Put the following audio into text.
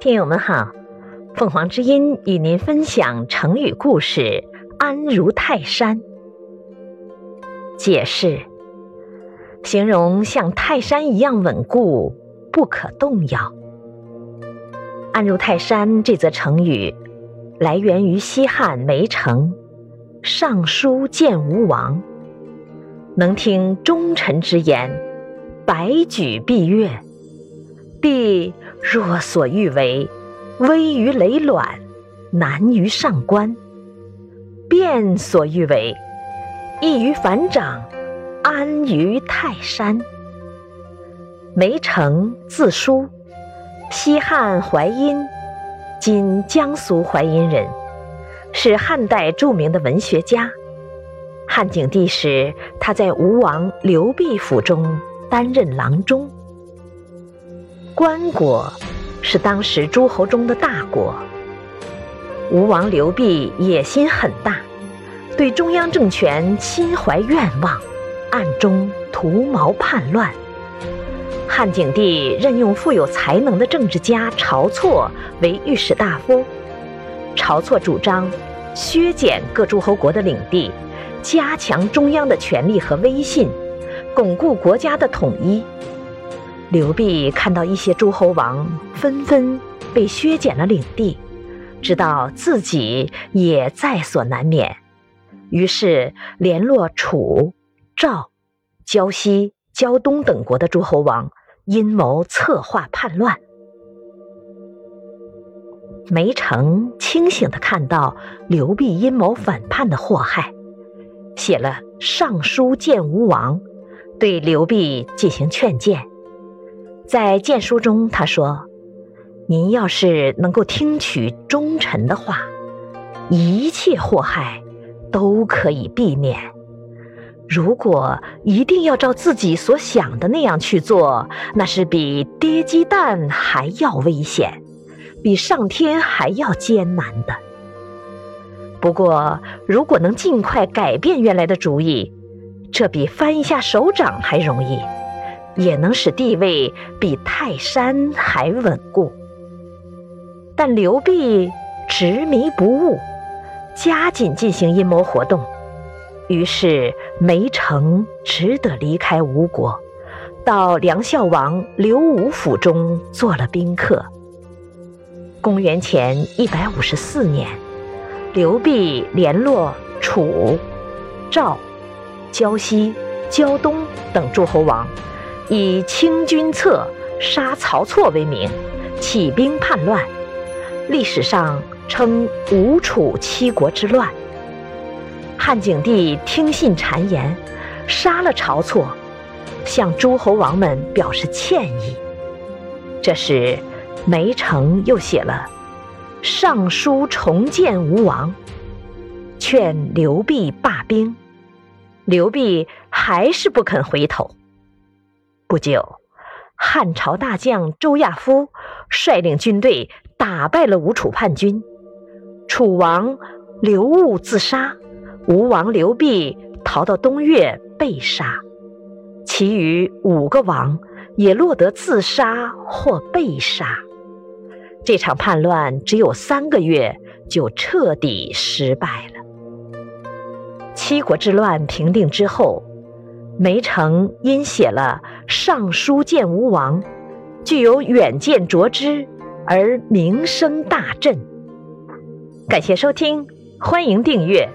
听友们好，凤凰之音与您分享成语故事“安如泰山”。解释：形容像泰山一样稳固，不可动摇。安如泰山这则成语来源于西汉梅城，尚书见吴王，能听忠臣之言，百举必悦，必。若所欲为，危于累卵，难于上观；变所欲为，易于反掌，安于泰山。梅城字叔，西汉淮阴（今江苏淮阴人），是汉代著名的文学家。汉景帝时，他在吴王刘濞府中担任郎中。关国是当时诸侯中的大国，吴王刘濞野心很大，对中央政权心怀愿望，暗中图谋叛乱。汉景帝任用富有才能的政治家晁错为御史大夫，晁错主张削减各诸侯国的领地，加强中央的权力和威信，巩固国家的统一。刘濞看到一些诸侯王纷纷被削减了领地，知道自己也在所难免，于是联络楚、赵、胶西、胶东等国的诸侯王，阴谋策划叛乱。梅城清醒地看到刘濞阴谋反叛的祸害，写了上书见吴王，对刘濞进行劝谏。在谏书中，他说：“您要是能够听取忠臣的话，一切祸害都可以避免。如果一定要照自己所想的那样去做，那是比跌鸡蛋还要危险，比上天还要艰难的。不过，如果能尽快改变原来的主意，这比翻一下手掌还容易。”也能使地位比泰山还稳固，但刘濞执迷不悟，加紧进行阴谋活动，于是梅城只得离开吴国，到梁孝王刘武府中做了宾客。公元前一百五十四年，刘濞联络楚、赵、胶西、胶东等诸侯王。以清君侧、杀曹错为名，起兵叛乱，历史上称吴楚七国之乱。汉景帝听信谗言，杀了晁错，向诸侯王们表示歉意。这时，梅城又写了上书重建吴王，劝刘濞罢兵，刘濞还是不肯回头。不久，汉朝大将周亚夫率领军队打败了吴楚叛军，楚王刘戊自杀，吴王刘濞逃到东越被杀，其余五个王也落得自杀或被杀。这场叛乱只有三个月就彻底失败了。七国之乱平定之后。梅城因写了《尚书见吴王》，具有远见卓知，而名声大振。感谢收听，欢迎订阅。